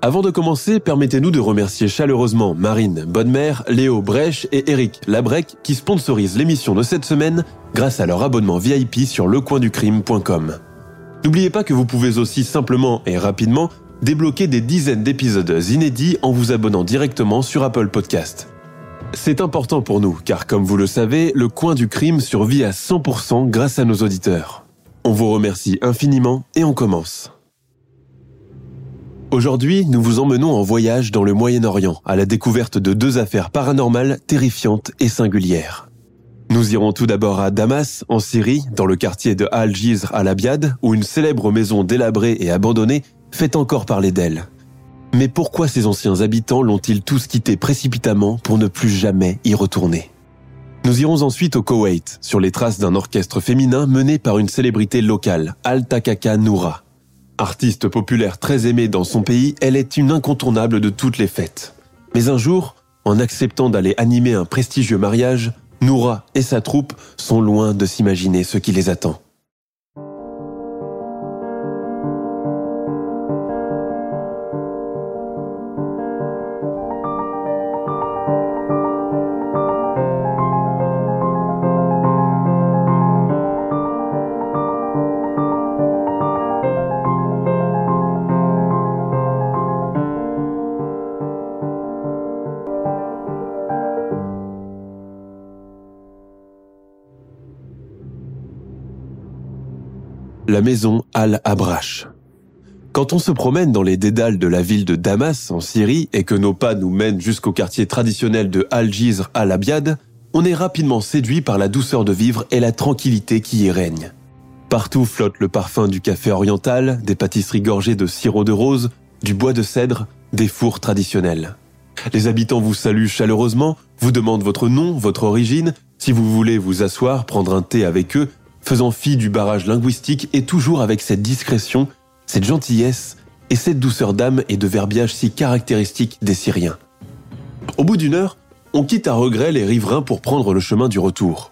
Avant de commencer, permettez-nous de remercier chaleureusement Marine, Bonne-Mère, Léo, Brèche et Eric Labrec qui sponsorisent l'émission de cette semaine grâce à leur abonnement VIP sur lecoinducrime.com. N'oubliez pas que vous pouvez aussi simplement et rapidement débloquer des dizaines d'épisodes inédits en vous abonnant directement sur Apple Podcast. C'est important pour nous car comme vous le savez, le coin du crime survit à 100% grâce à nos auditeurs. On vous remercie infiniment et on commence. Aujourd'hui, nous vous emmenons en voyage dans le Moyen-Orient à la découverte de deux affaires paranormales terrifiantes et singulières. Nous irons tout d'abord à Damas, en Syrie, dans le quartier de Al-Jizr al-Abiad, où une célèbre maison délabrée et abandonnée fait encore parler d'elle. Mais pourquoi ces anciens habitants l'ont-ils tous quitté précipitamment pour ne plus jamais y retourner? Nous irons ensuite au Koweït, sur les traces d'un orchestre féminin mené par une célébrité locale, Al-Takaka Noura. Artiste populaire très aimée dans son pays, elle est une incontournable de toutes les fêtes. Mais un jour, en acceptant d'aller animer un prestigieux mariage, Noura et sa troupe sont loin de s'imaginer ce qui les attend. Maison Al-Abrash. Quand on se promène dans les dédales de la ville de Damas en Syrie et que nos pas nous mènent jusqu'au quartier traditionnel de Al-Jizr al-Abiad, on est rapidement séduit par la douceur de vivre et la tranquillité qui y règne. Partout flotte le parfum du café oriental, des pâtisseries gorgées de sirop de rose, du bois de cèdre, des fours traditionnels. Les habitants vous saluent chaleureusement, vous demandent votre nom, votre origine, si vous voulez vous asseoir, prendre un thé avec eux, faisant fi du barrage linguistique et toujours avec cette discrétion, cette gentillesse et cette douceur d'âme et de verbiage si caractéristiques des Syriens. Au bout d'une heure, on quitte à regret les riverains pour prendre le chemin du retour.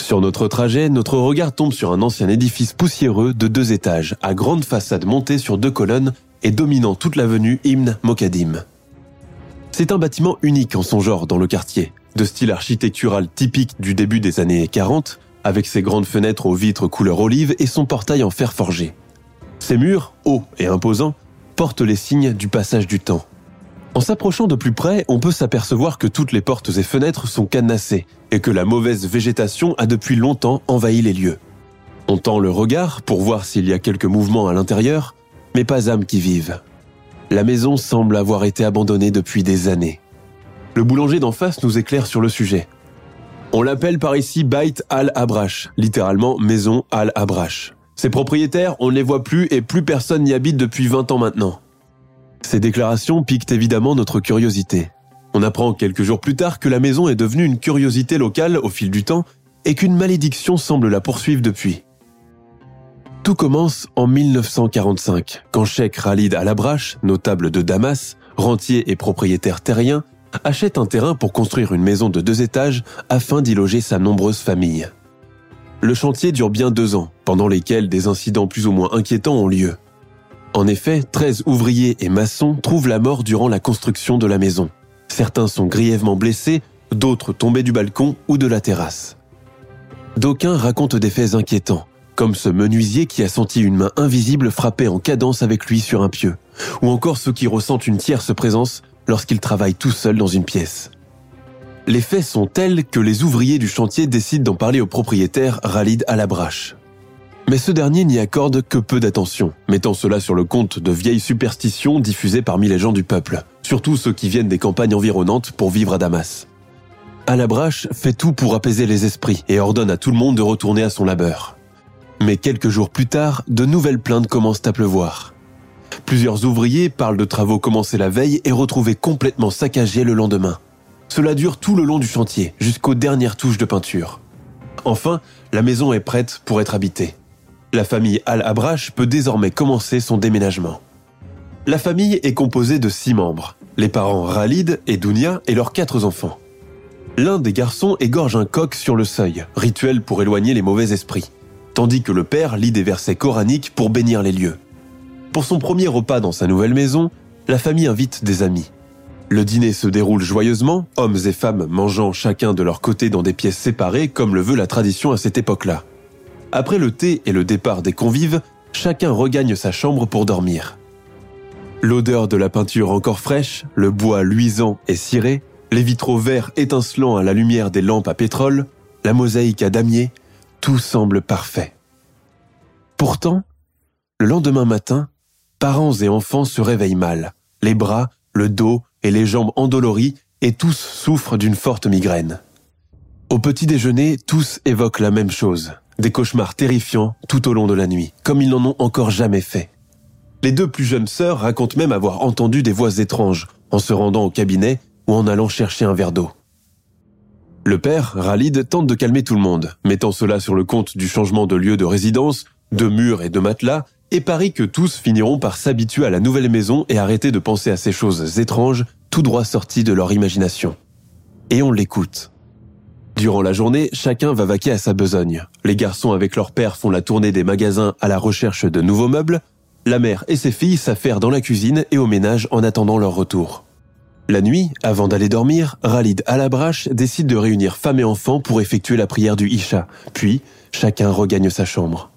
Sur notre trajet, notre regard tombe sur un ancien édifice poussiéreux de deux étages, à grande façade montée sur deux colonnes et dominant toute l'avenue Ibn Mokadim. C'est un bâtiment unique en son genre dans le quartier, de style architectural typique du début des années 40, avec ses grandes fenêtres aux vitres couleur olive et son portail en fer forgé. Ses murs, hauts et imposants, portent les signes du passage du temps. En s'approchant de plus près, on peut s'apercevoir que toutes les portes et fenêtres sont cadenassées et que la mauvaise végétation a depuis longtemps envahi les lieux. On tend le regard pour voir s'il y a quelques mouvements à l'intérieur, mais pas âme qui vive. La maison semble avoir été abandonnée depuis des années. Le boulanger d'en face nous éclaire sur le sujet. On l'appelle par ici Bait al-Abrash, littéralement maison al-Abrash. Ses propriétaires, on ne les voit plus et plus personne n'y habite depuis 20 ans maintenant. Ces déclarations piquent évidemment notre curiosité. On apprend quelques jours plus tard que la maison est devenue une curiosité locale au fil du temps et qu'une malédiction semble la poursuivre depuis. Tout commence en 1945, quand Sheikh Khalid al-Abrash, notable de Damas, rentier et propriétaire terrien, achète un terrain pour construire une maison de deux étages afin d'y loger sa nombreuse famille. Le chantier dure bien deux ans, pendant lesquels des incidents plus ou moins inquiétants ont lieu. En effet, 13 ouvriers et maçons trouvent la mort durant la construction de la maison. Certains sont grièvement blessés, d'autres tombés du balcon ou de la terrasse. D'aucuns racontent des faits inquiétants, comme ce menuisier qui a senti une main invisible frapper en cadence avec lui sur un pieu, ou encore ceux qui ressentent une tierce présence lorsqu'il travaille tout seul dans une pièce. Les faits sont tels que les ouvriers du chantier décident d'en parler au propriétaire Ralid Alabrache. Mais ce dernier n'y accorde que peu d'attention, mettant cela sur le compte de vieilles superstitions diffusées parmi les gens du peuple, surtout ceux qui viennent des campagnes environnantes pour vivre à Damas. Alabrache fait tout pour apaiser les esprits et ordonne à tout le monde de retourner à son labeur. Mais quelques jours plus tard, de nouvelles plaintes commencent à pleuvoir. Plusieurs ouvriers parlent de travaux commencés la veille et retrouvés complètement saccagés le lendemain. Cela dure tout le long du chantier, jusqu'aux dernières touches de peinture. Enfin, la maison est prête pour être habitée. La famille Al-Abrash peut désormais commencer son déménagement. La famille est composée de six membres, les parents Ralid et Dounia et leurs quatre enfants. L'un des garçons égorge un coq sur le seuil, rituel pour éloigner les mauvais esprits, tandis que le père lit des versets coraniques pour bénir les lieux. Pour son premier repas dans sa nouvelle maison, la famille invite des amis. Le dîner se déroule joyeusement, hommes et femmes mangeant chacun de leur côté dans des pièces séparées comme le veut la tradition à cette époque-là. Après le thé et le départ des convives, chacun regagne sa chambre pour dormir. L'odeur de la peinture encore fraîche, le bois luisant et ciré, les vitraux verts étincelants à la lumière des lampes à pétrole, la mosaïque à damier, tout semble parfait. Pourtant, le lendemain matin, parents et enfants se réveillent mal, les bras, le dos et les jambes endoloris et tous souffrent d'une forte migraine. Au petit déjeuner, tous évoquent la même chose, des cauchemars terrifiants tout au long de la nuit, comme ils n'en ont encore jamais fait. Les deux plus jeunes sœurs racontent même avoir entendu des voix étranges en se rendant au cabinet ou en allant chercher un verre d'eau. Le père, Ralid, tente de calmer tout le monde, mettant cela sur le compte du changement de lieu de résidence, de murs et de matelas, et parie que tous finiront par s'habituer à la nouvelle maison et arrêter de penser à ces choses étranges, tout droit sorties de leur imagination. Et on l'écoute. Durant la journée, chacun va vaquer à sa besogne. Les garçons avec leur père font la tournée des magasins à la recherche de nouveaux meubles, la mère et ses filles s'affairent dans la cuisine et au ménage en attendant leur retour. La nuit, avant d'aller dormir, Ralid Alabrache décide de réunir femmes et enfants pour effectuer la prière du Isha, puis chacun regagne sa chambre.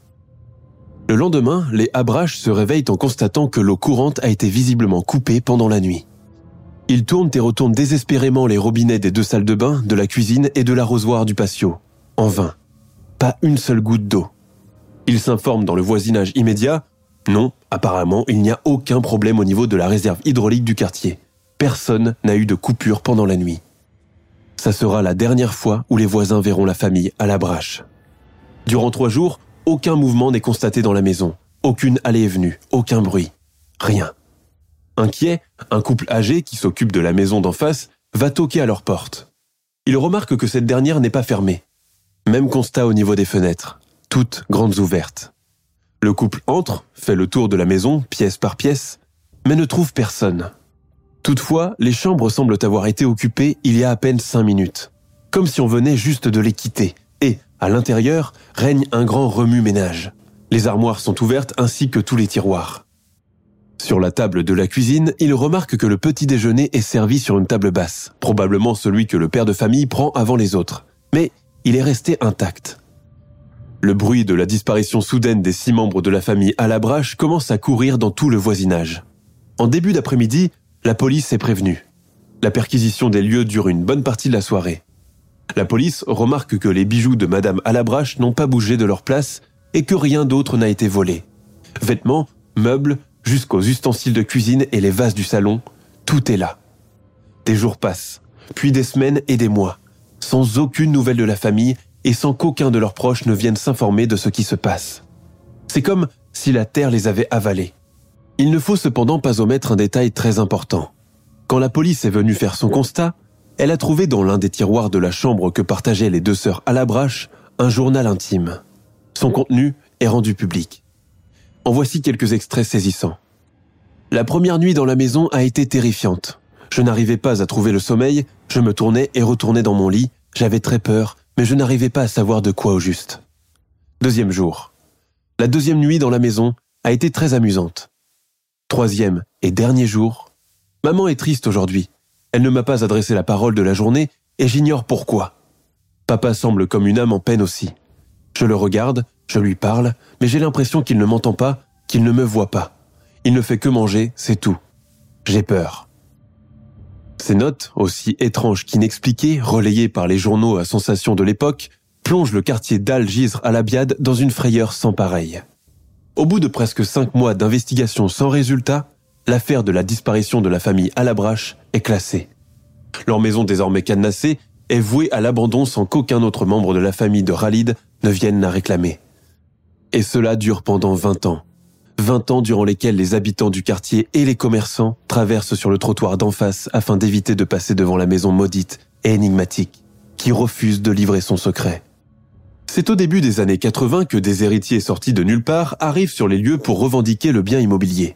Le lendemain, les Abraches se réveillent en constatant que l'eau courante a été visiblement coupée pendant la nuit. Ils tournent et retournent désespérément les robinets des deux salles de bain, de la cuisine et de l'arrosoir du patio. En vain. Pas une seule goutte d'eau. Ils s'informent dans le voisinage immédiat. Non, apparemment, il n'y a aucun problème au niveau de la réserve hydraulique du quartier. Personne n'a eu de coupure pendant la nuit. Ça sera la dernière fois où les voisins verront la famille à la brache. Durant trois jours, aucun mouvement n'est constaté dans la maison. Aucune allée et venue, aucun bruit. Rien. Inquiet, un couple âgé qui s'occupe de la maison d'en face va toquer à leur porte. Il remarque que cette dernière n'est pas fermée. Même constat au niveau des fenêtres, toutes grandes ouvertes. Le couple entre, fait le tour de la maison, pièce par pièce, mais ne trouve personne. Toutefois, les chambres semblent avoir été occupées il y a à peine cinq minutes, comme si on venait juste de les quitter, et, à l'intérieur, règne un grand remue-ménage. Les armoires sont ouvertes ainsi que tous les tiroirs. Sur la table de la cuisine, il remarque que le petit déjeuner est servi sur une table basse, probablement celui que le père de famille prend avant les autres. Mais il est resté intact. Le bruit de la disparition soudaine des six membres de la famille à la brache commence à courir dans tout le voisinage. En début d'après-midi, la police est prévenue. La perquisition des lieux dure une bonne partie de la soirée. La police remarque que les bijoux de Madame Alabrache n'ont pas bougé de leur place et que rien d'autre n'a été volé. Vêtements, meubles, jusqu'aux ustensiles de cuisine et les vases du salon, tout est là. Des jours passent, puis des semaines et des mois, sans aucune nouvelle de la famille et sans qu'aucun de leurs proches ne vienne s'informer de ce qui se passe. C'est comme si la terre les avait avalés. Il ne faut cependant pas omettre un détail très important. Quand la police est venue faire son constat, elle a trouvé dans l'un des tiroirs de la chambre que partageaient les deux sœurs à la brache un journal intime. Son contenu est rendu public. En voici quelques extraits saisissants. La première nuit dans la maison a été terrifiante. Je n'arrivais pas à trouver le sommeil, je me tournais et retournais dans mon lit, j'avais très peur, mais je n'arrivais pas à savoir de quoi au juste. Deuxième jour. La deuxième nuit dans la maison a été très amusante. Troisième et dernier jour. Maman est triste aujourd'hui. Elle ne m'a pas adressé la parole de la journée et j'ignore pourquoi. Papa semble comme une âme en peine aussi. Je le regarde, je lui parle, mais j'ai l'impression qu'il ne m'entend pas, qu'il ne me voit pas. Il ne fait que manger, c'est tout. J'ai peur. Ces notes, aussi étranges qu'inexpliquées, relayées par les journaux à sensation de l'époque, plonge le quartier d'Al-Jizr al-Abiad dans une frayeur sans pareille. Au bout de presque cinq mois d'investigation sans résultat, l'affaire de la disparition de la famille Alabrache est classée. Leur maison désormais cadenassée est vouée à l'abandon sans qu'aucun autre membre de la famille de Khalid ne vienne la réclamer. Et cela dure pendant 20 ans. 20 ans durant lesquels les habitants du quartier et les commerçants traversent sur le trottoir d'en face afin d'éviter de passer devant la maison maudite et énigmatique qui refuse de livrer son secret. C'est au début des années 80 que des héritiers sortis de nulle part arrivent sur les lieux pour revendiquer le bien immobilier.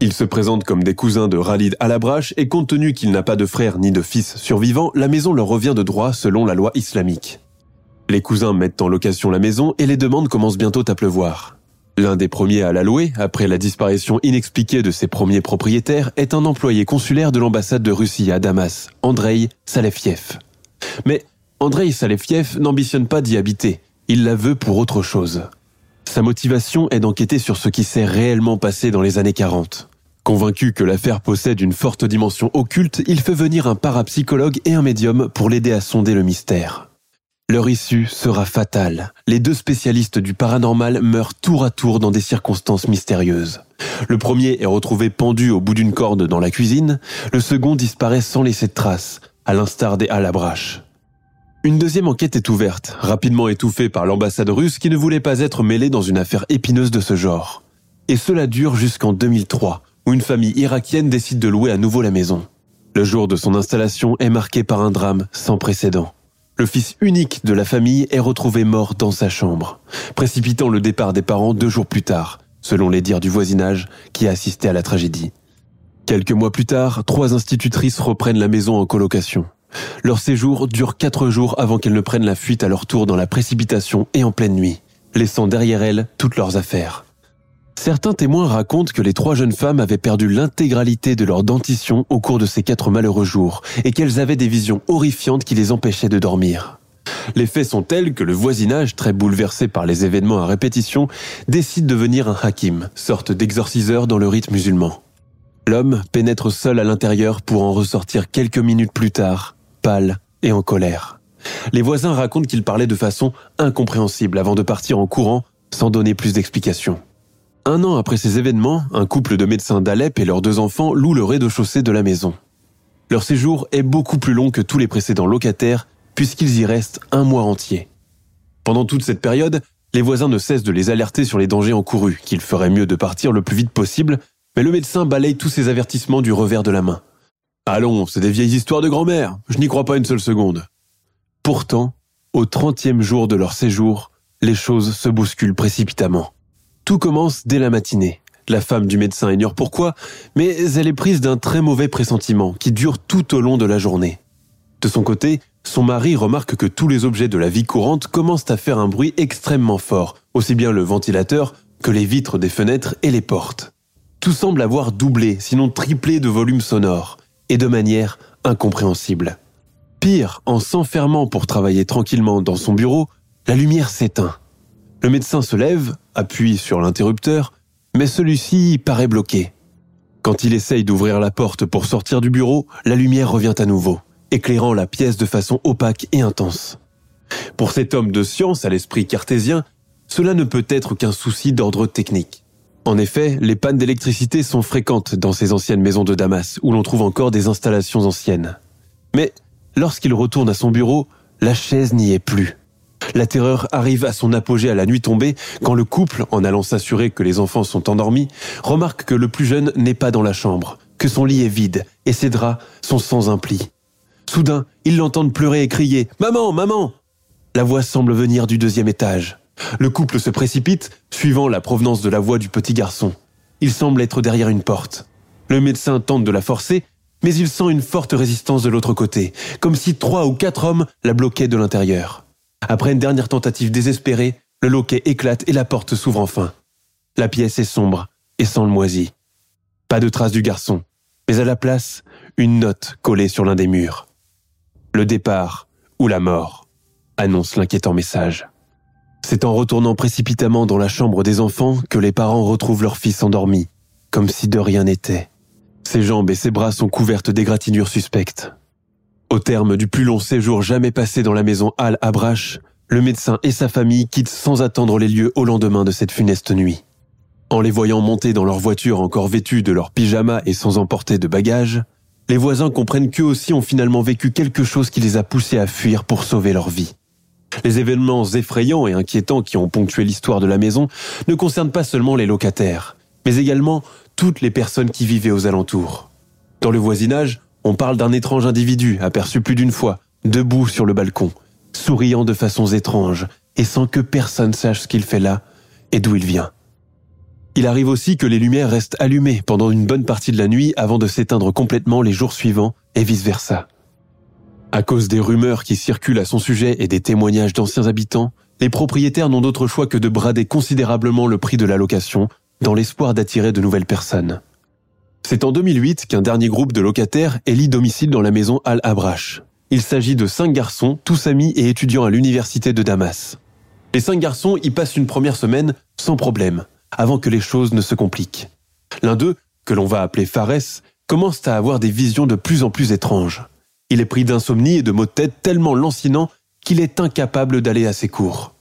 Ils se présentent comme des cousins de Khalid Alabrache et compte tenu qu'il n'a pas de frère ni de fils survivants, la maison leur revient de droit selon la loi islamique. Les cousins mettent en location la maison et les demandes commencent bientôt à pleuvoir. L'un des premiers à la louer, après la disparition inexpliquée de ses premiers propriétaires, est un employé consulaire de l'ambassade de Russie à Damas, Andrei Salefiev. Mais Andrei Salefiev n'ambitionne pas d'y habiter, il la veut pour autre chose. Sa motivation est d'enquêter sur ce qui s'est réellement passé dans les années 40. Convaincu que l'affaire possède une forte dimension occulte, il fait venir un parapsychologue et un médium pour l'aider à sonder le mystère. Leur issue sera fatale. Les deux spécialistes du paranormal meurent tour à tour dans des circonstances mystérieuses. Le premier est retrouvé pendu au bout d'une corde dans la cuisine, le second disparaît sans laisser de traces, à l'instar des Halabraches. Une deuxième enquête est ouverte, rapidement étouffée par l'ambassade russe qui ne voulait pas être mêlée dans une affaire épineuse de ce genre. Et cela dure jusqu'en 2003, où une famille irakienne décide de louer à nouveau la maison. Le jour de son installation est marqué par un drame sans précédent. Le fils unique de la famille est retrouvé mort dans sa chambre, précipitant le départ des parents deux jours plus tard, selon les dires du voisinage qui a assisté à la tragédie. Quelques mois plus tard, trois institutrices reprennent la maison en colocation. Leur séjour dure quatre jours avant qu'elles ne prennent la fuite à leur tour dans la précipitation et en pleine nuit, laissant derrière elles toutes leurs affaires. Certains témoins racontent que les trois jeunes femmes avaient perdu l'intégralité de leur dentition au cours de ces quatre malheureux jours et qu'elles avaient des visions horrifiantes qui les empêchaient de dormir. Les faits sont tels que le voisinage, très bouleversé par les événements à répétition, décide de devenir un hakim, sorte d'exorciseur dans le rite musulman. L'homme pénètre seul à l'intérieur pour en ressortir quelques minutes plus tard, et en colère. Les voisins racontent qu'il parlait de façon incompréhensible avant de partir en courant sans donner plus d'explications. Un an après ces événements, un couple de médecins d'Alep et leurs deux enfants louent le rez-de-chaussée de la maison. Leur séjour est beaucoup plus long que tous les précédents locataires, puisqu'ils y restent un mois entier. Pendant toute cette période, les voisins ne cessent de les alerter sur les dangers encourus, qu'il ferait mieux de partir le plus vite possible, mais le médecin balaye tous ces avertissements du revers de la main. Allons, c'est des vieilles histoires de grand-mère, je n'y crois pas une seule seconde. Pourtant, au trentième jour de leur séjour, les choses se bousculent précipitamment. Tout commence dès la matinée. La femme du médecin ignore pourquoi, mais elle est prise d'un très mauvais pressentiment qui dure tout au long de la journée. De son côté, son mari remarque que tous les objets de la vie courante commencent à faire un bruit extrêmement fort, aussi bien le ventilateur que les vitres des fenêtres et les portes. Tout semble avoir doublé, sinon triplé de volume sonore, et de manière incompréhensible. Pire, en s'enfermant pour travailler tranquillement dans son bureau, la lumière s'éteint. Le médecin se lève, appuie sur l'interrupteur, mais celui-ci paraît bloqué. Quand il essaye d'ouvrir la porte pour sortir du bureau, la lumière revient à nouveau, éclairant la pièce de façon opaque et intense. Pour cet homme de science à l'esprit cartésien, cela ne peut être qu'un souci d'ordre technique. En effet, les pannes d'électricité sont fréquentes dans ces anciennes maisons de Damas, où l'on trouve encore des installations anciennes. Mais lorsqu'il retourne à son bureau, la chaise n'y est plus. La terreur arrive à son apogée à la nuit tombée quand le couple, en allant s'assurer que les enfants sont endormis, remarque que le plus jeune n'est pas dans la chambre, que son lit est vide et ses draps sont sans un pli. Soudain, ils l'entendent pleurer et crier ⁇ Maman, maman !⁇ La voix semble venir du deuxième étage. Le couple se précipite, suivant la provenance de la voix du petit garçon. Il semble être derrière une porte. Le médecin tente de la forcer, mais il sent une forte résistance de l'autre côté, comme si trois ou quatre hommes la bloquaient de l'intérieur. Après une dernière tentative désespérée, le loquet éclate et la porte s'ouvre enfin. La pièce est sombre et sans le moisi. Pas de trace du garçon, mais à la place, une note collée sur l'un des murs. Le départ ou la mort, annonce l'inquiétant message. C'est en retournant précipitamment dans la chambre des enfants que les parents retrouvent leur fils endormi, comme si de rien n'était. Ses jambes et ses bras sont couvertes d'égratignures suspectes. Au terme du plus long séjour jamais passé dans la maison Al-Abrash, le médecin et sa famille quittent sans attendre les lieux au lendemain de cette funeste nuit. En les voyant monter dans leur voiture encore vêtus de leurs pyjamas et sans emporter de bagages, les voisins comprennent qu'eux aussi ont finalement vécu quelque chose qui les a poussés à fuir pour sauver leur vie. Les événements effrayants et inquiétants qui ont ponctué l'histoire de la maison ne concernent pas seulement les locataires, mais également toutes les personnes qui vivaient aux alentours. Dans le voisinage, on parle d'un étrange individu aperçu plus d'une fois, debout sur le balcon, souriant de façons étranges et sans que personne sache ce qu'il fait là et d'où il vient. Il arrive aussi que les lumières restent allumées pendant une bonne partie de la nuit avant de s'éteindre complètement les jours suivants et vice-versa. À cause des rumeurs qui circulent à son sujet et des témoignages d'anciens habitants, les propriétaires n'ont d'autre choix que de brader considérablement le prix de la location dans l'espoir d'attirer de nouvelles personnes. C'est en 2008 qu'un dernier groupe de locataires élit domicile dans la maison Al-Abrash. Il s'agit de cinq garçons, tous amis et étudiants à l'université de Damas. Les cinq garçons y passent une première semaine sans problème, avant que les choses ne se compliquent. L'un d'eux, que l'on va appeler Fares, commence à avoir des visions de plus en plus étranges. Il est pris d'insomnie et de maux de tête tellement lancinants qu'il est incapable d'aller à ses cours.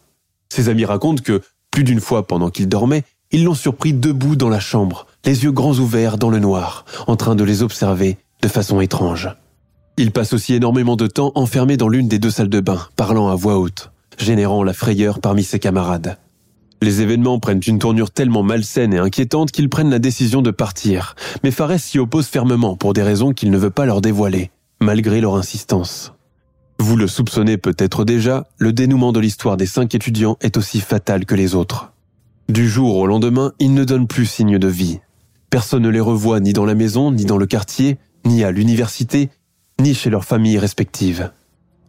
Ses amis racontent que, plus d'une fois pendant qu'il dormait, ils l'ont surpris debout dans la chambre, les yeux grands ouverts dans le noir, en train de les observer de façon étrange. Il passe aussi énormément de temps enfermé dans l'une des deux salles de bain, parlant à voix haute, générant la frayeur parmi ses camarades. Les événements prennent une tournure tellement malsaine et inquiétante qu'ils prennent la décision de partir, mais Fares s'y oppose fermement pour des raisons qu'il ne veut pas leur dévoiler, malgré leur insistance. Vous le soupçonnez peut-être déjà, le dénouement de l'histoire des cinq étudiants est aussi fatal que les autres. Du jour au lendemain, ils ne donnent plus signe de vie. Personne ne les revoit ni dans la maison, ni dans le quartier, ni à l'université, ni chez leurs familles respectives.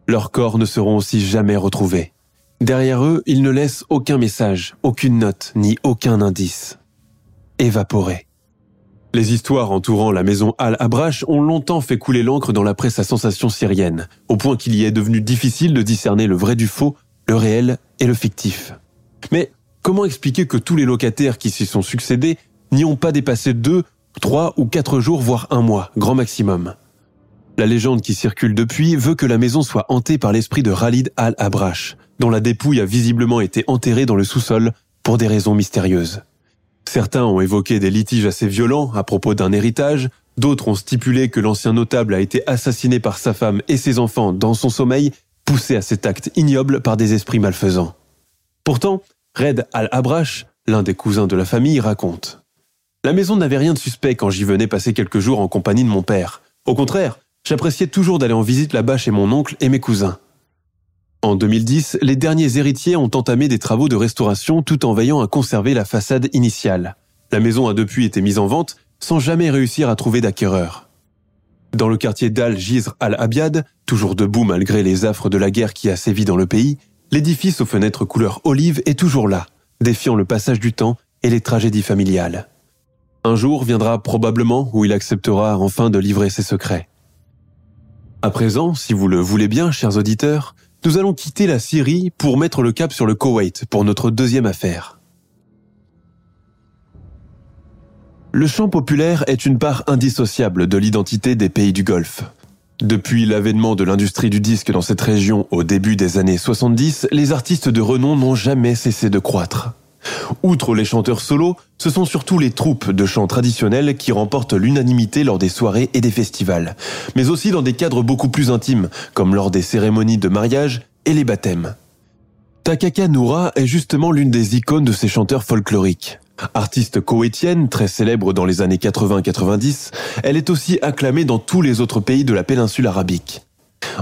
Leurs corps ne seront aussi jamais retrouvés. Derrière eux, ils ne laissent aucun message, aucune note, ni aucun indice. Évaporés. Les histoires entourant la maison Al-Abrash ont longtemps fait couler l'encre dans la presse à sensation syrienne, au point qu'il y est devenu difficile de discerner le vrai du faux, le réel et le fictif. Mais comment expliquer que tous les locataires qui s'y sont succédés n'y ont pas dépassé deux, trois ou quatre jours, voire un mois, grand maximum? La légende qui circule depuis veut que la maison soit hantée par l'esprit de Khalid al-Abrash, dont la dépouille a visiblement été enterrée dans le sous-sol pour des raisons mystérieuses. Certains ont évoqué des litiges assez violents à propos d'un héritage, d'autres ont stipulé que l'ancien notable a été assassiné par sa femme et ses enfants dans son sommeil, poussé à cet acte ignoble par des esprits malfaisants. Pourtant, Red al-Abrash, l'un des cousins de la famille, raconte. La maison n'avait rien de suspect quand j'y venais passer quelques jours en compagnie de mon père. Au contraire, J'appréciais toujours d'aller en visite là-bas chez mon oncle et mes cousins. En 2010, les derniers héritiers ont entamé des travaux de restauration tout en veillant à conserver la façade initiale. La maison a depuis été mise en vente sans jamais réussir à trouver d'acquéreur. Dans le quartier d'Al-Jizr al-Abiad, toujours debout malgré les affres de la guerre qui a sévi dans le pays, l'édifice aux fenêtres couleur olive est toujours là, défiant le passage du temps et les tragédies familiales. Un jour viendra probablement où il acceptera enfin de livrer ses secrets. À présent, si vous le voulez bien, chers auditeurs, nous allons quitter la Syrie pour mettre le cap sur le Koweït pour notre deuxième affaire. Le chant populaire est une part indissociable de l'identité des pays du Golfe. Depuis l'avènement de l'industrie du disque dans cette région au début des années 70, les artistes de renom n'ont jamais cessé de croître. Outre les chanteurs solos, ce sont surtout les troupes de chants traditionnels qui remportent l'unanimité lors des soirées et des festivals, mais aussi dans des cadres beaucoup plus intimes, comme lors des cérémonies de mariage et les baptêmes. Takaka Noura est justement l'une des icônes de ces chanteurs folkloriques. Artiste koweïtienne, très célèbre dans les années 80-90, elle est aussi acclamée dans tous les autres pays de la péninsule arabique.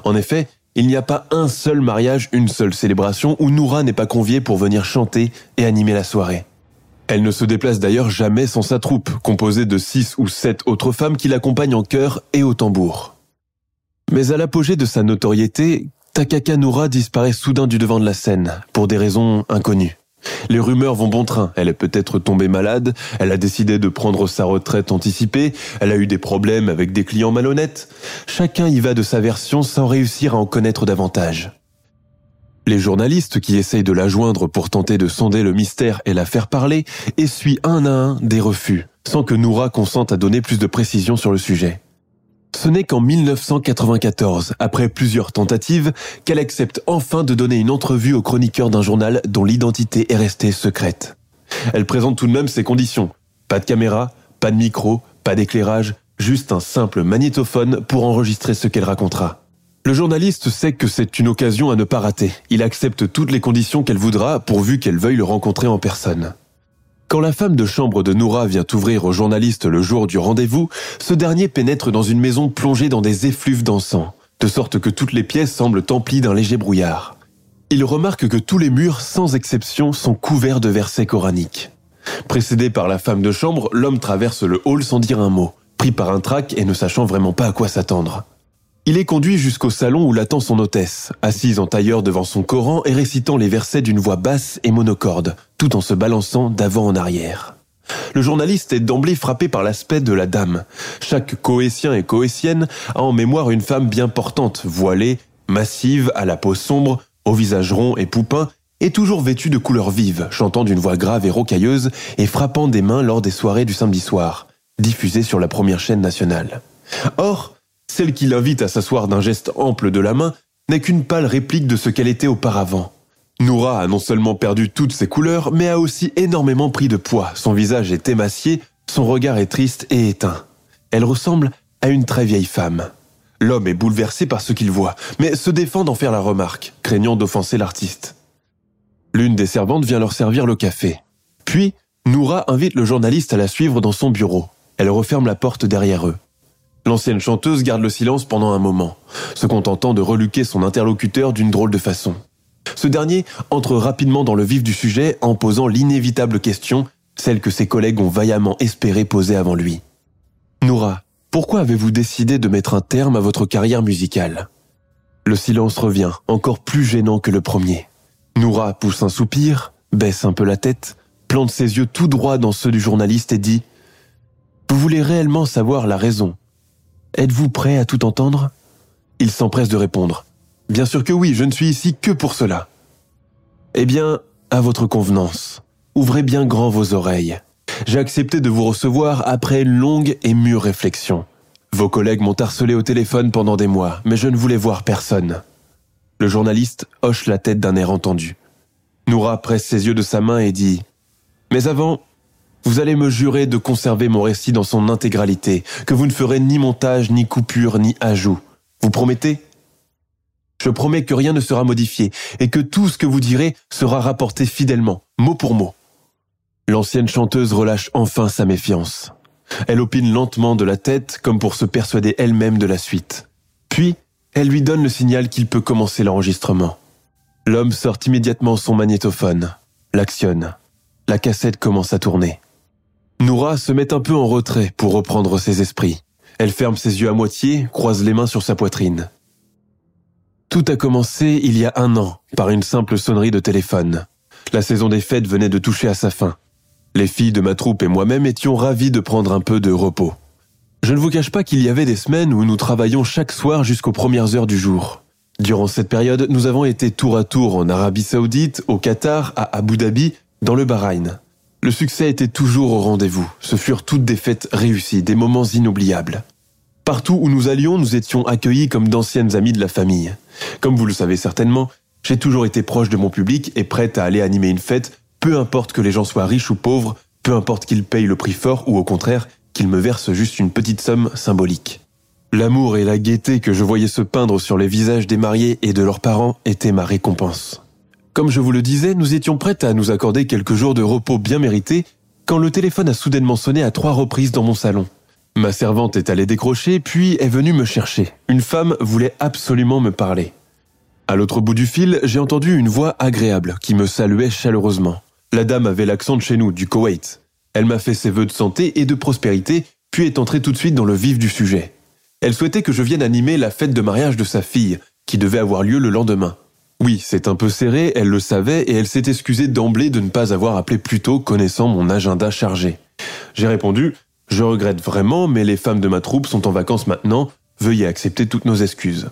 En effet, il n'y a pas un seul mariage, une seule célébration où Noura n'est pas conviée pour venir chanter et animer la soirée. Elle ne se déplace d'ailleurs jamais sans sa troupe, composée de six ou sept autres femmes qui l'accompagnent en chœur et au tambour. Mais à l'apogée de sa notoriété, Takaka Noura disparaît soudain du devant de la scène, pour des raisons inconnues. Les rumeurs vont bon train. Elle est peut-être tombée malade, elle a décidé de prendre sa retraite anticipée, elle a eu des problèmes avec des clients malhonnêtes. Chacun y va de sa version sans réussir à en connaître davantage. Les journalistes qui essayent de la joindre pour tenter de sonder le mystère et la faire parler essuient un à un des refus, sans que Noura consente à donner plus de précisions sur le sujet. Ce n'est qu'en 1994, après plusieurs tentatives, qu'elle accepte enfin de donner une entrevue au chroniqueur d'un journal dont l'identité est restée secrète. Elle présente tout de même ses conditions. Pas de caméra, pas de micro, pas d'éclairage, juste un simple magnétophone pour enregistrer ce qu'elle racontera. Le journaliste sait que c'est une occasion à ne pas rater. Il accepte toutes les conditions qu'elle voudra pourvu qu'elle veuille le rencontrer en personne. Quand la femme de chambre de Noura vient ouvrir au journaliste le jour du rendez-vous, ce dernier pénètre dans une maison plongée dans des effluves d'encens, de sorte que toutes les pièces semblent emplies d'un léger brouillard. Il remarque que tous les murs, sans exception, sont couverts de versets coraniques. Précédé par la femme de chambre, l'homme traverse le hall sans dire un mot, pris par un trac et ne sachant vraiment pas à quoi s'attendre. Il est conduit jusqu'au salon où l'attend son hôtesse, assise en tailleur devant son Coran et récitant les versets d'une voix basse et monocorde, en se balançant d'avant en arrière. Le journaliste est d'emblée frappé par l'aspect de la dame. Chaque coétien et coétienne a en mémoire une femme bien portante, voilée, massive, à la peau sombre, au visage rond et poupin, et toujours vêtue de couleurs vives, chantant d'une voix grave et rocailleuse et frappant des mains lors des soirées du samedi soir, diffusées sur la première chaîne nationale. Or, celle qui l'invite à s'asseoir d'un geste ample de la main n'est qu'une pâle réplique de ce qu'elle était auparavant. Noura a non seulement perdu toutes ses couleurs, mais a aussi énormément pris de poids. Son visage est émacié, son regard est triste et éteint. Elle ressemble à une très vieille femme. L'homme est bouleversé par ce qu'il voit, mais se défend d'en faire la remarque, craignant d'offenser l'artiste. L'une des servantes vient leur servir le café. Puis, Noura invite le journaliste à la suivre dans son bureau. Elle referme la porte derrière eux. L'ancienne chanteuse garde le silence pendant un moment, se contentant de reluquer son interlocuteur d'une drôle de façon. Ce dernier entre rapidement dans le vif du sujet en posant l'inévitable question, celle que ses collègues ont vaillamment espéré poser avant lui. Noura, pourquoi avez-vous décidé de mettre un terme à votre carrière musicale? Le silence revient, encore plus gênant que le premier. Noura pousse un soupir, baisse un peu la tête, plante ses yeux tout droit dans ceux du journaliste et dit ⁇ Vous voulez réellement savoir la raison? Êtes-vous prêt à tout entendre Il s'empresse de répondre. Bien sûr que oui, je ne suis ici que pour cela. Eh bien, à votre convenance, ouvrez bien grand vos oreilles. J'ai accepté de vous recevoir après une longue et mûre réflexion. Vos collègues m'ont harcelé au téléphone pendant des mois, mais je ne voulais voir personne. Le journaliste hoche la tête d'un air entendu. Noura presse ses yeux de sa main et dit ⁇ Mais avant, vous allez me jurer de conserver mon récit dans son intégralité, que vous ne ferez ni montage, ni coupure, ni ajout. Vous promettez? Je promets que rien ne sera modifié et que tout ce que vous direz sera rapporté fidèlement, mot pour mot. L'ancienne chanteuse relâche enfin sa méfiance. Elle opine lentement de la tête comme pour se persuader elle-même de la suite. Puis, elle lui donne le signal qu'il peut commencer l'enregistrement. L'homme sort immédiatement son magnétophone, l'actionne. La cassette commence à tourner. Noura se met un peu en retrait pour reprendre ses esprits. Elle ferme ses yeux à moitié, croise les mains sur sa poitrine. Tout a commencé il y a un an, par une simple sonnerie de téléphone. La saison des fêtes venait de toucher à sa fin. Les filles de ma troupe et moi-même étions ravis de prendre un peu de repos. Je ne vous cache pas qu'il y avait des semaines où nous travaillions chaque soir jusqu'aux premières heures du jour. Durant cette période, nous avons été tour à tour en Arabie Saoudite, au Qatar, à Abu Dhabi, dans le Bahreïn. Le succès était toujours au rendez-vous. Ce furent toutes des fêtes réussies, des moments inoubliables. Partout où nous allions, nous étions accueillis comme d'anciennes amies de la famille. Comme vous le savez certainement, j'ai toujours été proche de mon public et prête à aller animer une fête, peu importe que les gens soient riches ou pauvres, peu importe qu'ils payent le prix fort ou au contraire, qu'ils me versent juste une petite somme symbolique. L'amour et la gaieté que je voyais se peindre sur les visages des mariés et de leurs parents étaient ma récompense. Comme je vous le disais, nous étions prêtes à nous accorder quelques jours de repos bien mérités quand le téléphone a soudainement sonné à trois reprises dans mon salon. Ma servante est allée décrocher, puis est venue me chercher. Une femme voulait absolument me parler. À l'autre bout du fil, j'ai entendu une voix agréable qui me saluait chaleureusement. La dame avait l'accent de chez nous, du Koweït. Elle m'a fait ses vœux de santé et de prospérité, puis est entrée tout de suite dans le vif du sujet. Elle souhaitait que je vienne animer la fête de mariage de sa fille, qui devait avoir lieu le lendemain. Oui, c'est un peu serré, elle le savait et elle s'est excusée d'emblée de ne pas avoir appelé plus tôt connaissant mon agenda chargé. J'ai répondu Je regrette vraiment, mais les femmes de ma troupe sont en vacances maintenant, veuillez accepter toutes nos excuses.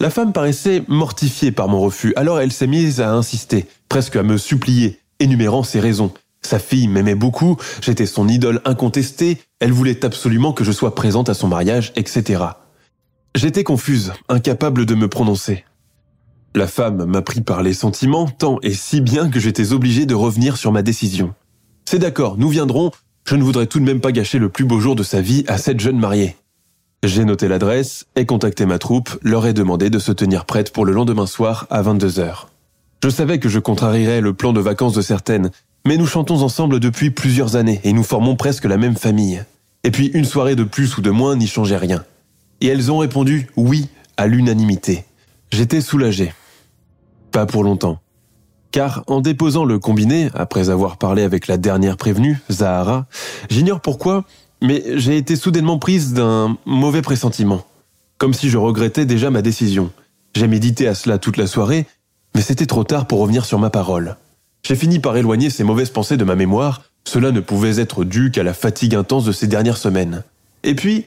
La femme paraissait mortifiée par mon refus, alors elle s'est mise à insister, presque à me supplier, énumérant ses raisons. Sa fille m'aimait beaucoup, j'étais son idole incontestée, elle voulait absolument que je sois présente à son mariage, etc. J'étais confuse, incapable de me prononcer. La femme m'a pris par les sentiments tant et si bien que j'étais obligé de revenir sur ma décision. C'est d'accord, nous viendrons, je ne voudrais tout de même pas gâcher le plus beau jour de sa vie à cette jeune mariée. J'ai noté l'adresse et contacté ma troupe, leur ai demandé de se tenir prête pour le lendemain soir à 22h. Je savais que je contrarierais le plan de vacances de certaines, mais nous chantons ensemble depuis plusieurs années et nous formons presque la même famille. Et puis une soirée de plus ou de moins n'y changeait rien. Et elles ont répondu oui à l'unanimité. J'étais soulagé. Pas pour longtemps. Car en déposant le combiné, après avoir parlé avec la dernière prévenue, Zahara, j'ignore pourquoi, mais j'ai été soudainement prise d'un mauvais pressentiment. Comme si je regrettais déjà ma décision. J'ai médité à cela toute la soirée, mais c'était trop tard pour revenir sur ma parole. J'ai fini par éloigner ces mauvaises pensées de ma mémoire, cela ne pouvait être dû qu'à la fatigue intense de ces dernières semaines. Et puis,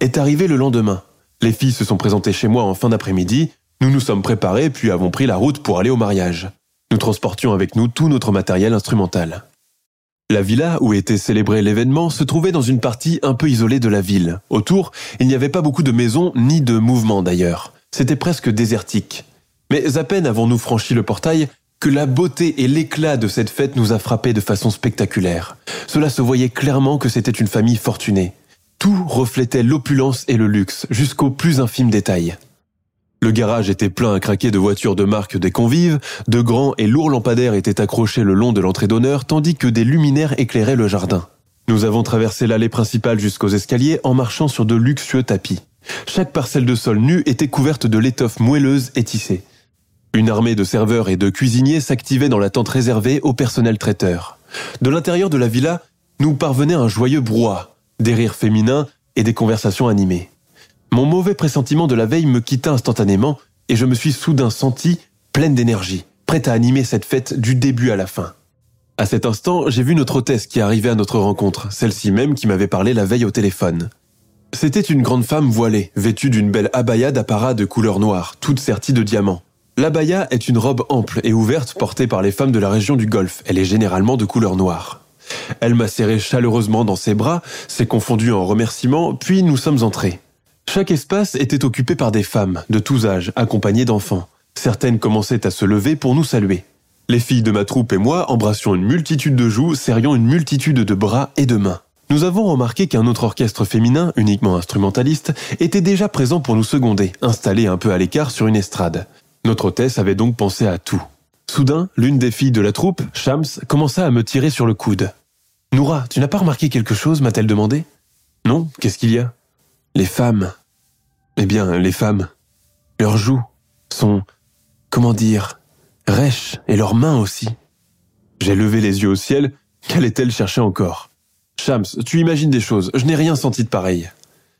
est arrivé le lendemain. Les filles se sont présentées chez moi en fin d'après-midi, nous nous sommes préparés puis avons pris la route pour aller au mariage. Nous transportions avec nous tout notre matériel instrumental. La villa où était célébré l'événement se trouvait dans une partie un peu isolée de la ville. Autour, il n'y avait pas beaucoup de maisons ni de mouvements d'ailleurs. C'était presque désertique. Mais à peine avons-nous franchi le portail que la beauté et l'éclat de cette fête nous a frappés de façon spectaculaire. Cela se voyait clairement que c'était une famille fortunée. Tout reflétait l'opulence et le luxe, jusqu'aux plus infimes détails. Le garage était plein à craquer de voitures de marque des convives, de grands et lourds lampadaires étaient accrochés le long de l'entrée d'honneur tandis que des luminaires éclairaient le jardin. Nous avons traversé l'allée principale jusqu'aux escaliers en marchant sur de luxueux tapis. Chaque parcelle de sol nu était couverte de l'étoffe moelleuse et tissée. Une armée de serveurs et de cuisiniers s'activait dans la tente réservée au personnel traiteur. De l'intérieur de la villa, nous parvenait un joyeux brouhaha, des rires féminins et des conversations animées. Mon mauvais pressentiment de la veille me quitta instantanément et je me suis soudain senti pleine d'énergie, prête à animer cette fête du début à la fin. À cet instant, j'ai vu notre hôtesse qui arrivait à notre rencontre, celle-ci même qui m'avait parlé la veille au téléphone. C'était une grande femme voilée, vêtue d'une belle abaya d'apparat de couleur noire, toute sertie de diamants. L'abaya est une robe ample et ouverte portée par les femmes de la région du Golfe. Elle est généralement de couleur noire. Elle m'a serré chaleureusement dans ses bras, s'est confondue en remerciements, puis nous sommes entrés. Chaque espace était occupé par des femmes, de tous âges, accompagnées d'enfants. Certaines commençaient à se lever pour nous saluer. Les filles de ma troupe et moi embrassions une multitude de joues, serrions une multitude de bras et de mains. Nous avons remarqué qu'un autre orchestre féminin, uniquement instrumentaliste, était déjà présent pour nous seconder, installé un peu à l'écart sur une estrade. Notre hôtesse avait donc pensé à tout. Soudain, l'une des filles de la troupe, Shams, commença à me tirer sur le coude. Noura, tu n'as pas remarqué quelque chose? m'a-t-elle demandé. Non, qu'est-ce qu'il y a? Les femmes. Eh bien, les femmes. Leurs joues sont, comment dire, rêches et leurs mains aussi. J'ai levé les yeux au ciel. Qu'allait-elle chercher encore? Shams, tu imagines des choses. Je n'ai rien senti de pareil.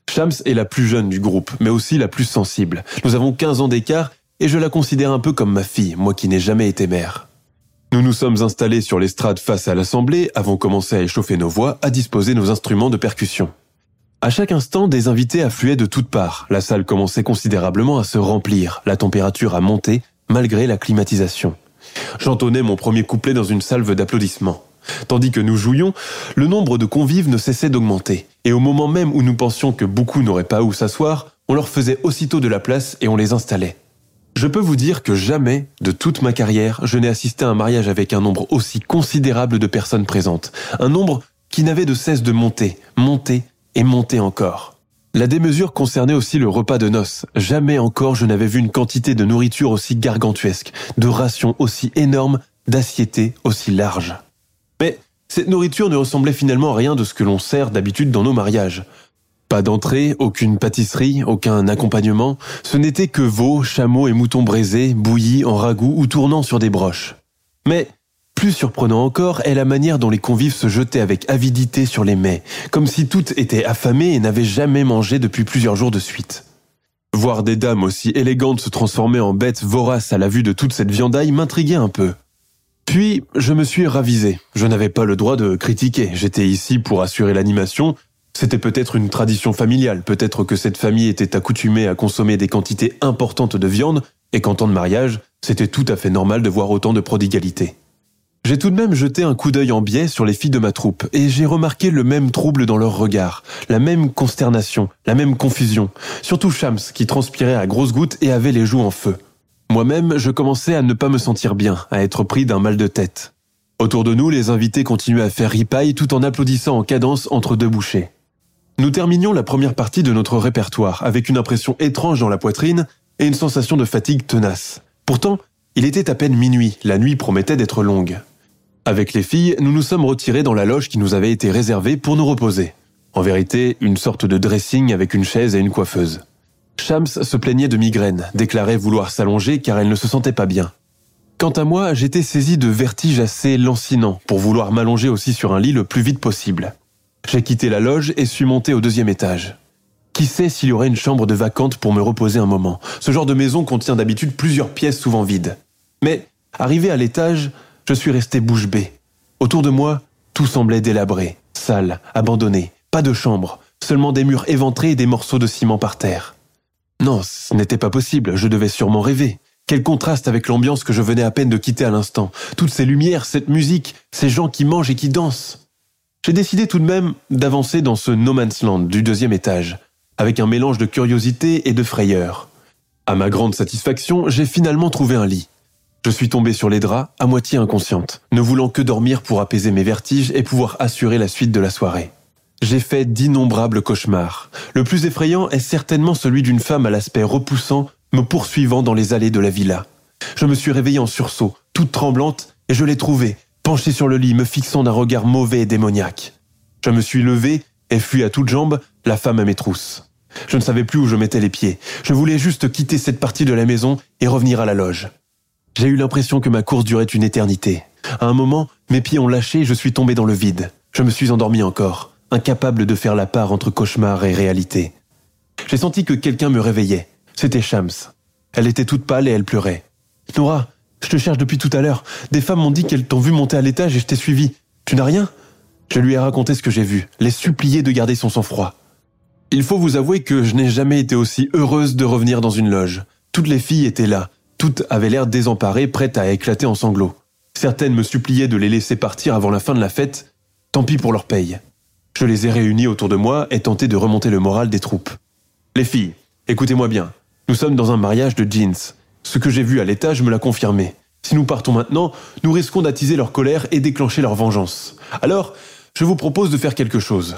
Shams est la plus jeune du groupe, mais aussi la plus sensible. Nous avons 15 ans d'écart et je la considère un peu comme ma fille, moi qui n'ai jamais été mère. Nous nous sommes installés sur l'estrade face à l'assemblée, avons commencé à échauffer nos voix, à disposer nos instruments de percussion. À chaque instant, des invités affluaient de toutes parts. La salle commençait considérablement à se remplir, la température a monté, malgré la climatisation. J'entonnais mon premier couplet dans une salve d'applaudissements. Tandis que nous jouions, le nombre de convives ne cessait d'augmenter, et au moment même où nous pensions que beaucoup n'auraient pas où s'asseoir, on leur faisait aussitôt de la place et on les installait. Je peux vous dire que jamais, de toute ma carrière, je n'ai assisté à un mariage avec un nombre aussi considérable de personnes présentes. Un nombre qui n'avait de cesse de monter, monter et monter encore. La démesure concernait aussi le repas de noces. Jamais encore je n'avais vu une quantité de nourriture aussi gargantuesque, de rations aussi énormes, d'assiettées aussi larges. Mais cette nourriture ne ressemblait finalement à rien de ce que l'on sert d'habitude dans nos mariages. Pas d'entrée, aucune pâtisserie, aucun accompagnement, ce n'était que veaux, chameaux et moutons braisés, bouillis en ragoût ou tournant sur des broches. Mais plus surprenant encore est la manière dont les convives se jetaient avec avidité sur les mets, comme si toutes étaient affamées et n'avaient jamais mangé depuis plusieurs jours de suite. Voir des dames aussi élégantes se transformer en bêtes voraces à la vue de toute cette viandaille m'intriguait un peu. Puis, je me suis ravisé. Je n'avais pas le droit de critiquer. J'étais ici pour assurer l'animation, c'était peut-être une tradition familiale, peut-être que cette famille était accoutumée à consommer des quantités importantes de viande, et qu'en temps de mariage, c'était tout à fait normal de voir autant de prodigalité. J'ai tout de même jeté un coup d'œil en biais sur les filles de ma troupe, et j'ai remarqué le même trouble dans leur regard, la même consternation, la même confusion, surtout Shams qui transpirait à grosses gouttes et avait les joues en feu. Moi-même, je commençais à ne pas me sentir bien, à être pris d'un mal de tête. Autour de nous, les invités continuaient à faire ripaille tout en applaudissant en cadence entre deux bouchées. Nous terminions la première partie de notre répertoire avec une impression étrange dans la poitrine et une sensation de fatigue tenace. Pourtant, il était à peine minuit, la nuit promettait d'être longue. Avec les filles, nous nous sommes retirés dans la loge qui nous avait été réservée pour nous reposer. En vérité, une sorte de dressing avec une chaise et une coiffeuse. Shams se plaignait de migraine, déclarait vouloir s'allonger car elle ne se sentait pas bien. Quant à moi, j'étais saisi de vertiges assez lancinants pour vouloir m'allonger aussi sur un lit le plus vite possible. J'ai quitté la loge et suis monté au deuxième étage. Qui sait s'il y aurait une chambre de vacante pour me reposer un moment? Ce genre de maison contient d'habitude plusieurs pièces souvent vides. Mais, arrivé à l'étage, je suis resté bouche bée. Autour de moi, tout semblait délabré, sale, abandonné, pas de chambre, seulement des murs éventrés et des morceaux de ciment par terre. Non, ce n'était pas possible, je devais sûrement rêver. Quel contraste avec l'ambiance que je venais à peine de quitter à l'instant. Toutes ces lumières, cette musique, ces gens qui mangent et qui dansent. J'ai décidé tout de même d'avancer dans ce no man's land du deuxième étage, avec un mélange de curiosité et de frayeur. À ma grande satisfaction, j'ai finalement trouvé un lit. Je suis tombé sur les draps, à moitié inconsciente, ne voulant que dormir pour apaiser mes vertiges et pouvoir assurer la suite de la soirée. J'ai fait d'innombrables cauchemars. Le plus effrayant est certainement celui d'une femme à l'aspect repoussant me poursuivant dans les allées de la villa. Je me suis réveillé en sursaut, toute tremblante, et je l'ai trouvée, penchée sur le lit, me fixant d'un regard mauvais et démoniaque. Je me suis levé et fui à toutes jambes, la femme à mes trousses. Je ne savais plus où je mettais les pieds. Je voulais juste quitter cette partie de la maison et revenir à la loge. J'ai eu l'impression que ma course durait une éternité. À un moment, mes pieds ont lâché et je suis tombé dans le vide. Je me suis endormi encore, incapable de faire la part entre cauchemar et réalité. J'ai senti que quelqu'un me réveillait. C'était Shams. Elle était toute pâle et elle pleurait. Nora, je te cherche depuis tout à l'heure. Des femmes m'ont dit qu'elles t'ont vu monter à l'étage et je t'ai suivi. Tu n'as rien? Je lui ai raconté ce que j'ai vu, les supplier de garder son sang-froid. Il faut vous avouer que je n'ai jamais été aussi heureuse de revenir dans une loge. Toutes les filles étaient là, toutes avaient l'air désemparées, prêtes à éclater en sanglots. Certaines me suppliaient de les laisser partir avant la fin de la fête. Tant pis pour leur paye. Je les ai réunies autour de moi et tenté de remonter le moral des troupes. Les filles, écoutez-moi bien. Nous sommes dans un mariage de jeans. Ce que j'ai vu à l'étage me l'a confirmé. Si nous partons maintenant, nous risquons d'attiser leur colère et déclencher leur vengeance. Alors, je vous propose de faire quelque chose.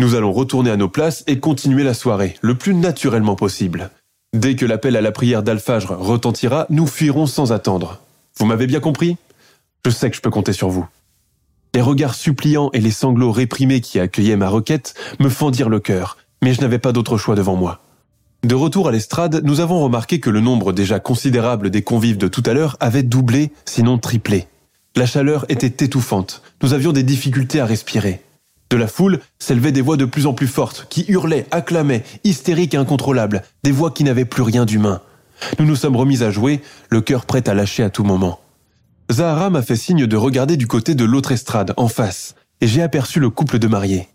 Nous allons retourner à nos places et continuer la soirée, le plus naturellement possible. Dès que l'appel à la prière d'Alfajre retentira, nous fuirons sans attendre. Vous m'avez bien compris? Je sais que je peux compter sur vous. Les regards suppliants et les sanglots réprimés qui accueillaient ma requête me fendirent le cœur, mais je n'avais pas d'autre choix devant moi. De retour à l'estrade, nous avons remarqué que le nombre déjà considérable des convives de tout à l'heure avait doublé, sinon triplé. La chaleur était étouffante, nous avions des difficultés à respirer. De la foule s'élevaient des voix de plus en plus fortes, qui hurlaient, acclamaient, hystériques et incontrôlables, des voix qui n'avaient plus rien d'humain. Nous nous sommes remis à jouer, le cœur prêt à lâcher à tout moment. Zahara m'a fait signe de regarder du côté de l'autre estrade, en face, et j'ai aperçu le couple de mariés.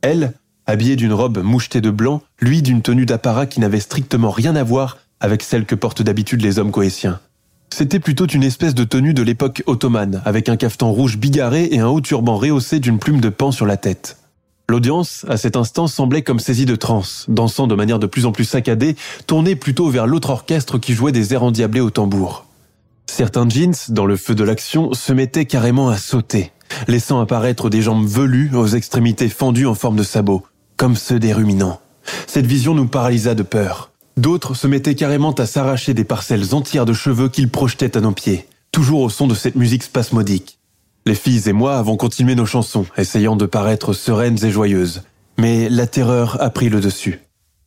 Elle, habillée d'une robe mouchetée de blanc, lui d'une tenue d'apparat qui n'avait strictement rien à voir avec celle que portent d'habitude les hommes coétiens. C'était plutôt une espèce de tenue de l'époque ottomane, avec un cafetan rouge bigarré et un haut turban rehaussé d'une plume de pan sur la tête. L'audience, à cet instant, semblait comme saisie de transe, dansant de manière de plus en plus saccadée, tournée plutôt vers l'autre orchestre qui jouait des airs endiablés au tambour. Certains jeans, dans le feu de l'action, se mettaient carrément à sauter, laissant apparaître des jambes velues aux extrémités fendues en forme de sabots, comme ceux des ruminants. Cette vision nous paralysa de peur. D'autres se mettaient carrément à s'arracher des parcelles entières de cheveux qu'ils projetaient à nos pieds, toujours au son de cette musique spasmodique. Les filles et moi avons continué nos chansons, essayant de paraître sereines et joyeuses. Mais la terreur a pris le dessus.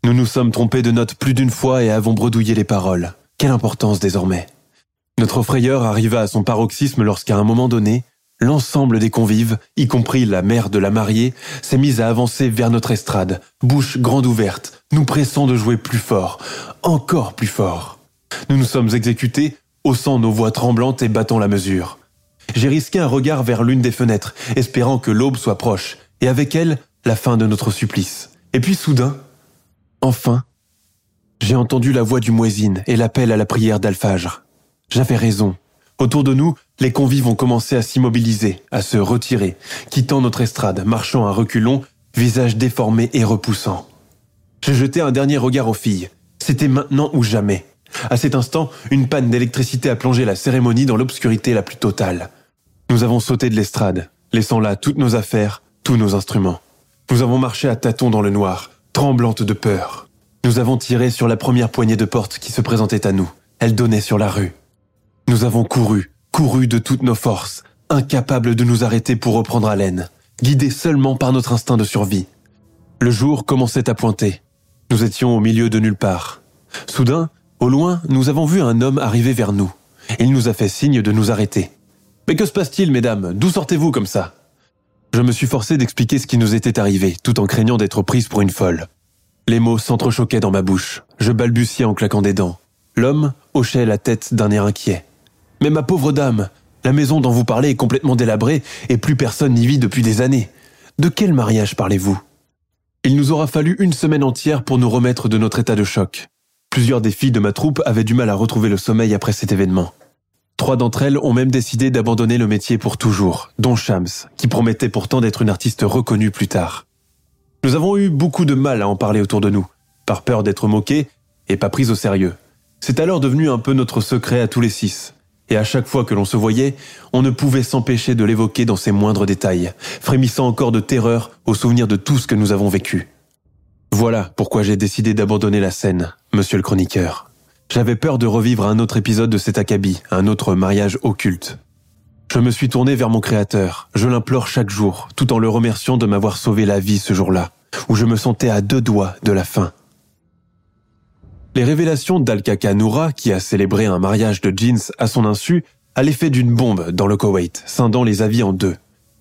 Nous nous sommes trompés de notes plus d'une fois et avons bredouillé les paroles. Quelle importance désormais? Notre frayeur arriva à son paroxysme lorsqu'à un moment donné, L'ensemble des convives, y compris la mère de la mariée, s'est mise à avancer vers notre estrade, bouche grande ouverte, nous pressant de jouer plus fort, encore plus fort. Nous nous sommes exécutés, haussant nos voix tremblantes et battant la mesure. J'ai risqué un regard vers l'une des fenêtres, espérant que l'aube soit proche, et avec elle, la fin de notre supplice. Et puis soudain, enfin, j'ai entendu la voix du muezzin et l'appel à la prière d'Alfajr. J'avais raison. Autour de nous, les convives ont commencé à s'immobiliser, à se retirer, quittant notre estrade, marchant à reculons, visage déformé et repoussant. J'ai jeté un dernier regard aux filles. C'était maintenant ou jamais. À cet instant, une panne d'électricité a plongé la cérémonie dans l'obscurité la plus totale. Nous avons sauté de l'estrade, laissant là toutes nos affaires, tous nos instruments. Nous avons marché à tâtons dans le noir, tremblantes de peur. Nous avons tiré sur la première poignée de porte qui se présentait à nous. Elle donnait sur la rue. Nous avons couru, couru de toutes nos forces, incapables de nous arrêter pour reprendre haleine, guidés seulement par notre instinct de survie. Le jour commençait à pointer. Nous étions au milieu de nulle part. Soudain, au loin, nous avons vu un homme arriver vers nous. Il nous a fait signe de nous arrêter. Mais que se passe-t-il, mesdames? D'où sortez-vous comme ça? Je me suis forcé d'expliquer ce qui nous était arrivé, tout en craignant d'être prise pour une folle. Les mots s'entrechoquaient dans ma bouche. Je balbutiais en claquant des dents. L'homme hochait la tête d'un air inquiet. Mais ma pauvre dame, la maison dont vous parlez est complètement délabrée et plus personne n'y vit depuis des années. De quel mariage parlez-vous? Il nous aura fallu une semaine entière pour nous remettre de notre état de choc. Plusieurs des filles de ma troupe avaient du mal à retrouver le sommeil après cet événement. Trois d'entre elles ont même décidé d'abandonner le métier pour toujours, dont Shams, qui promettait pourtant d'être une artiste reconnue plus tard. Nous avons eu beaucoup de mal à en parler autour de nous, par peur d'être moqués et pas pris au sérieux. C'est alors devenu un peu notre secret à tous les six. Et à chaque fois que l'on se voyait, on ne pouvait s'empêcher de l'évoquer dans ses moindres détails, frémissant encore de terreur au souvenir de tout ce que nous avons vécu. Voilà pourquoi j'ai décidé d'abandonner la scène, monsieur le chroniqueur. J'avais peur de revivre un autre épisode de cet acabit, un autre mariage occulte. Je me suis tourné vers mon créateur, je l'implore chaque jour, tout en le remerciant de m'avoir sauvé la vie ce jour-là, où je me sentais à deux doigts de la fin. Les révélations d'Al-Kaka Noura, qui a célébré un mariage de jeans à son insu, a l'effet d'une bombe dans le Koweït, scindant les avis en deux.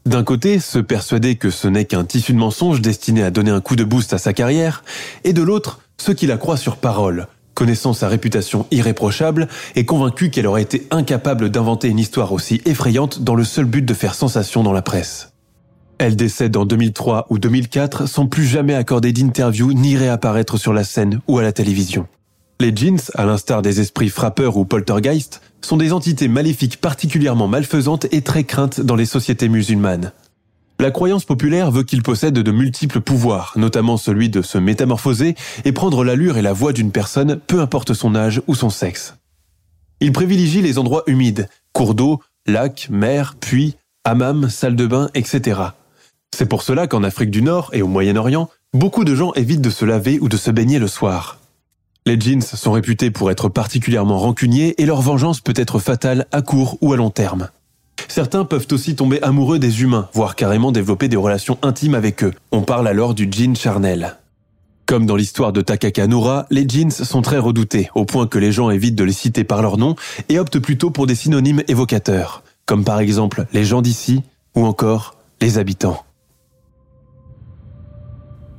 D'un côté, se persuader que ce n'est qu'un tissu de mensonges destiné à donner un coup de boost à sa carrière, et de l'autre, ceux qui la croient sur parole, connaissant sa réputation irréprochable et convaincus qu'elle aurait été incapable d'inventer une histoire aussi effrayante dans le seul but de faire sensation dans la presse. Elle décède en 2003 ou 2004 sans plus jamais accorder d'interview ni réapparaître sur la scène ou à la télévision. Les jeans, à l'instar des esprits frappeurs ou poltergeist, sont des entités maléfiques particulièrement malfaisantes et très craintes dans les sociétés musulmanes. La croyance populaire veut qu'ils possèdent de multiples pouvoirs, notamment celui de se métamorphoser et prendre l'allure et la voix d'une personne, peu importe son âge ou son sexe. Ils privilégient les endroits humides, cours d'eau, lacs, mers, puits, hammams, salles de bain, etc. C'est pour cela qu'en Afrique du Nord et au Moyen-Orient, beaucoup de gens évitent de se laver ou de se baigner le soir. Les jeans sont réputés pour être particulièrement rancuniers et leur vengeance peut être fatale à court ou à long terme. Certains peuvent aussi tomber amoureux des humains, voire carrément développer des relations intimes avec eux. On parle alors du jean charnel. Comme dans l'histoire de Takaka Nora, les jeans sont très redoutés, au point que les gens évitent de les citer par leur nom et optent plutôt pour des synonymes évocateurs, comme par exemple les gens d'ici ou encore les habitants.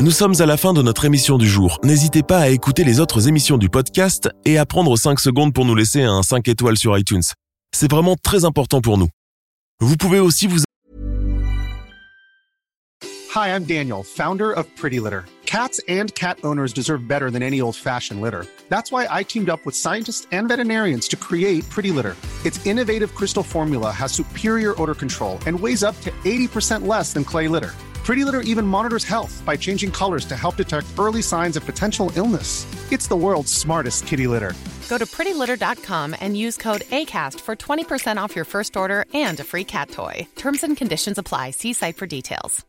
Nous sommes à la fin de notre émission du jour. N'hésitez pas à écouter les autres émissions du podcast et à prendre 5 secondes pour nous laisser un 5 étoiles sur iTunes. C'est vraiment très important pour nous. Vous pouvez aussi vous Hi, I'm Daniel, founder of Pretty Litter. Cats and cat owners deserve better than any old-fashioned litter. That's why I teamed up with scientists and veterinarians to create Pretty Litter. Its innovative crystal formula has superior odor control and weighs up to 80% less than clay litter. Pretty Litter even monitors health by changing colors to help detect early signs of potential illness. It's the world's smartest kitty litter. Go to prettylitter.com and use code ACAST for 20% off your first order and a free cat toy. Terms and conditions apply. See site for details.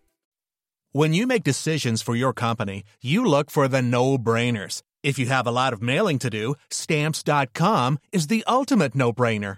When you make decisions for your company, you look for the no brainers. If you have a lot of mailing to do, stamps.com is the ultimate no brainer.